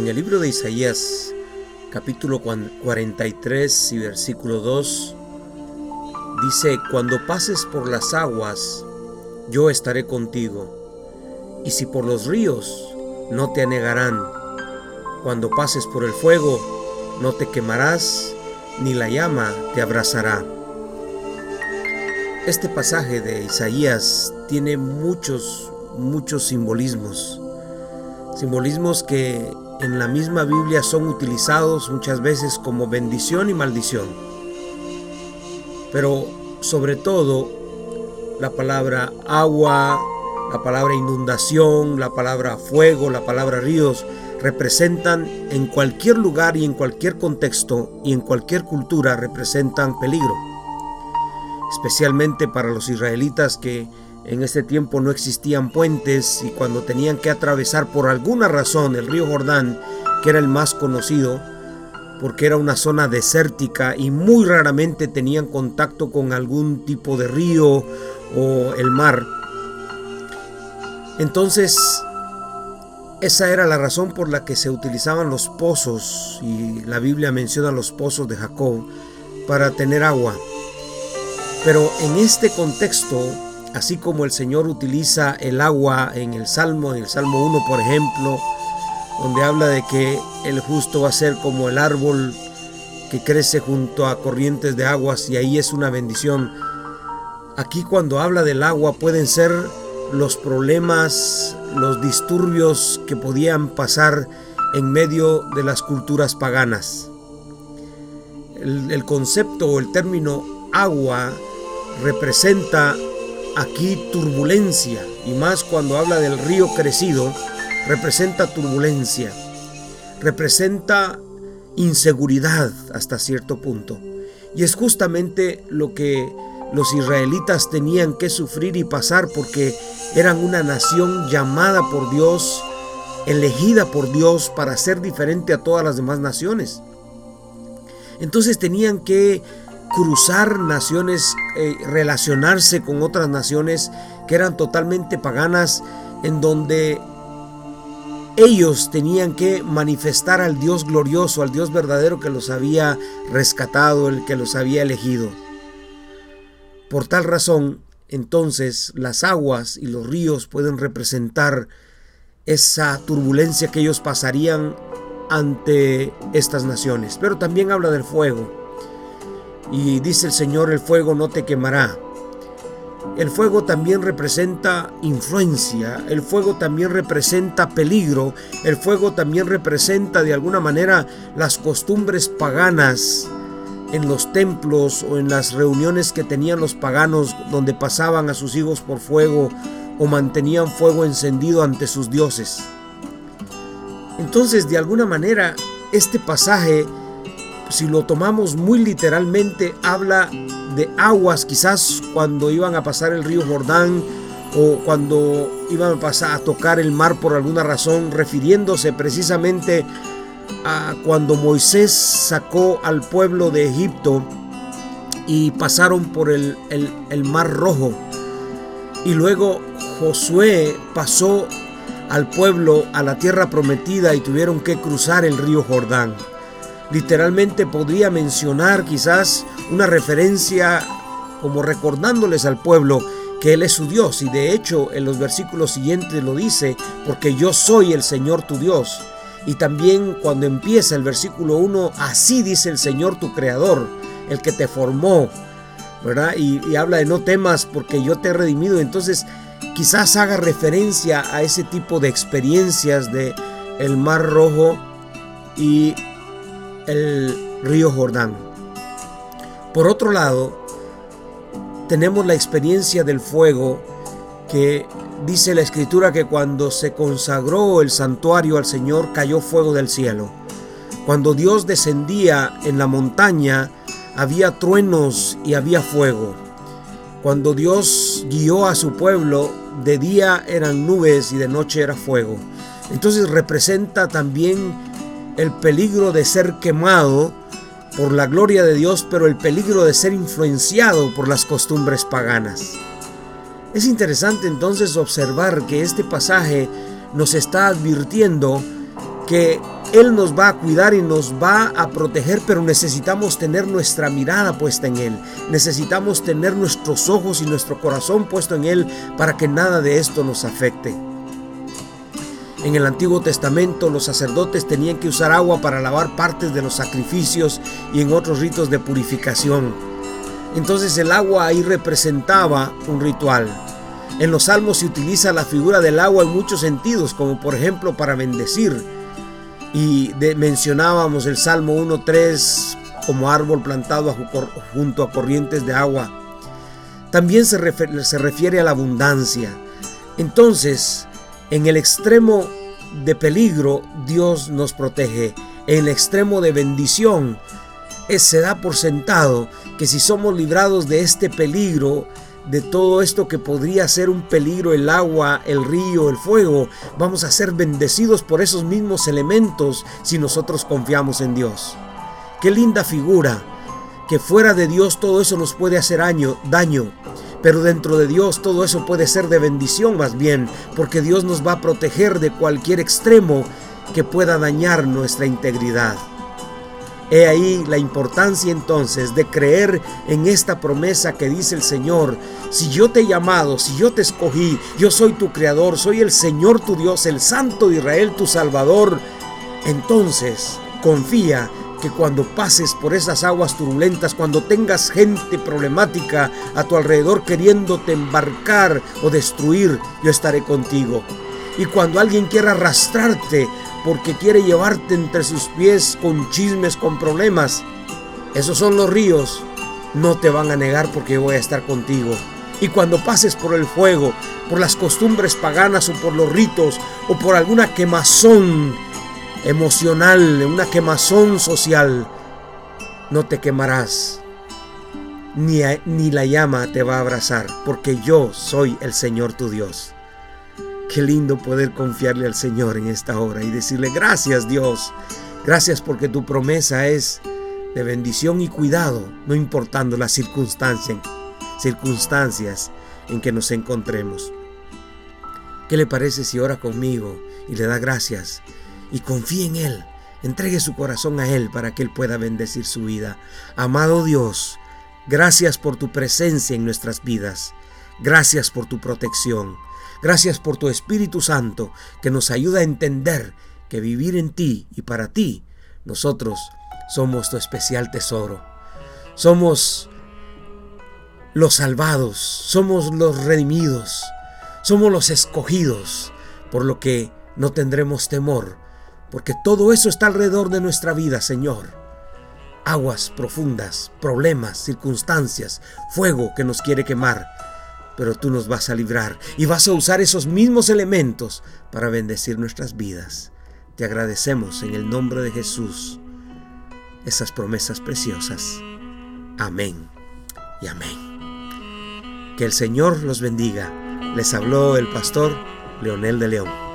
En el libro de Isaías, capítulo 43 y versículo 2, dice, Cuando pases por las aguas, yo estaré contigo, y si por los ríos, no te anegarán. Cuando pases por el fuego, no te quemarás, ni la llama te abrazará. Este pasaje de Isaías tiene muchos, muchos simbolismos. Simbolismos que en la misma Biblia son utilizados muchas veces como bendición y maldición. Pero sobre todo la palabra agua, la palabra inundación, la palabra fuego, la palabra ríos, representan en cualquier lugar y en cualquier contexto y en cualquier cultura representan peligro. Especialmente para los israelitas que en ese tiempo no existían puentes y cuando tenían que atravesar por alguna razón el río Jordán, que era el más conocido, porque era una zona desértica y muy raramente tenían contacto con algún tipo de río o el mar. Entonces, esa era la razón por la que se utilizaban los pozos, y la Biblia menciona los pozos de Jacob, para tener agua. Pero en este contexto, así como el Señor utiliza el agua en el Salmo, en el Salmo 1 por ejemplo, donde habla de que el justo va a ser como el árbol que crece junto a corrientes de aguas y ahí es una bendición. Aquí cuando habla del agua pueden ser los problemas, los disturbios que podían pasar en medio de las culturas paganas. El, el concepto o el término agua representa aquí turbulencia y más cuando habla del río crecido, representa turbulencia, representa inseguridad hasta cierto punto. Y es justamente lo que los israelitas tenían que sufrir y pasar porque eran una nación llamada por Dios, elegida por Dios para ser diferente a todas las demás naciones. Entonces tenían que cruzar naciones, eh, relacionarse con otras naciones que eran totalmente paganas, en donde ellos tenían que manifestar al Dios glorioso, al Dios verdadero que los había rescatado, el que los había elegido. Por tal razón, entonces las aguas y los ríos pueden representar esa turbulencia que ellos pasarían ante estas naciones. Pero también habla del fuego. Y dice el Señor, el fuego no te quemará. El fuego también representa influencia, el fuego también representa peligro, el fuego también representa de alguna manera las costumbres paganas en los templos o en las reuniones que tenían los paganos donde pasaban a sus hijos por fuego o mantenían fuego encendido ante sus dioses. Entonces, de alguna manera, este pasaje si lo tomamos muy literalmente, habla de aguas, quizás cuando iban a pasar el río Jordán o cuando iban a pasar a tocar el mar por alguna razón, refiriéndose precisamente a cuando Moisés sacó al pueblo de Egipto y pasaron por el, el mar rojo. Y luego Josué pasó al pueblo a la tierra prometida y tuvieron que cruzar el río Jordán. Literalmente podría mencionar quizás una referencia como recordándoles al pueblo que Él es su Dios y de hecho en los versículos siguientes lo dice, porque yo soy el Señor tu Dios. Y también cuando empieza el versículo 1, así dice el Señor tu Creador, el que te formó, ¿verdad? Y, y, habla de no temas porque yo te he redimido. Entonces quizás haga referencia a ese tipo de experiencias de el Mar Rojo y el río Jordán. Por otro lado, tenemos la experiencia del fuego que dice la escritura que cuando se consagró el santuario al Señor cayó fuego del cielo. Cuando Dios descendía en la montaña había truenos y había fuego. Cuando Dios guió a su pueblo, de día eran nubes y de noche era fuego. Entonces representa también el peligro de ser quemado por la gloria de Dios, pero el peligro de ser influenciado por las costumbres paganas. Es interesante entonces observar que este pasaje nos está advirtiendo que Él nos va a cuidar y nos va a proteger, pero necesitamos tener nuestra mirada puesta en Él. Necesitamos tener nuestros ojos y nuestro corazón puesto en Él para que nada de esto nos afecte. En el Antiguo Testamento los sacerdotes tenían que usar agua para lavar partes de los sacrificios y en otros ritos de purificación. Entonces el agua ahí representaba un ritual. En los salmos se utiliza la figura del agua en muchos sentidos, como por ejemplo para bendecir. Y mencionábamos el Salmo 1.3 como árbol plantado junto a corrientes de agua. También se, se refiere a la abundancia. Entonces, en el extremo de peligro, Dios nos protege. En el extremo de bendición, se da por sentado que si somos librados de este peligro, de todo esto que podría ser un peligro, el agua, el río, el fuego, vamos a ser bendecidos por esos mismos elementos si nosotros confiamos en Dios. Qué linda figura, que fuera de Dios todo eso nos puede hacer daño, pero dentro de Dios todo eso puede ser de bendición más bien, porque Dios nos va a proteger de cualquier extremo que pueda dañar nuestra integridad. He ahí la importancia entonces de creer en esta promesa que dice el Señor. Si yo te he llamado, si yo te escogí, yo soy tu creador, soy el Señor tu Dios, el Santo de Israel tu Salvador, entonces confía que cuando pases por esas aguas turbulentas, cuando tengas gente problemática a tu alrededor queriéndote embarcar o destruir, yo estaré contigo. Y cuando alguien quiera arrastrarte porque quiere llevarte entre sus pies con chismes, con problemas. Esos son los ríos. No te van a negar porque voy a estar contigo. Y cuando pases por el fuego, por las costumbres paganas o por los ritos o por alguna quemazón emocional, una quemazón social, no te quemarás. Ni, ni la llama te va a abrazar, porque yo soy el Señor tu Dios. Qué lindo poder confiarle al Señor en esta hora y decirle gracias Dios. Gracias porque tu promesa es de bendición y cuidado, no importando las circunstancias, circunstancias en que nos encontremos. ¿Qué le parece si ora conmigo y le da gracias y confía en Él? Entregue su corazón a Él para que Él pueda bendecir su vida. Amado Dios, gracias por tu presencia en nuestras vidas. Gracias por tu protección. Gracias por tu Espíritu Santo que nos ayuda a entender que vivir en ti y para ti, nosotros somos tu especial tesoro. Somos los salvados, somos los redimidos, somos los escogidos, por lo que no tendremos temor, porque todo eso está alrededor de nuestra vida, Señor. Aguas profundas, problemas, circunstancias, fuego que nos quiere quemar pero tú nos vas a librar y vas a usar esos mismos elementos para bendecir nuestras vidas. Te agradecemos en el nombre de Jesús esas promesas preciosas. Amén y amén. Que el Señor los bendiga. Les habló el pastor Leonel de León.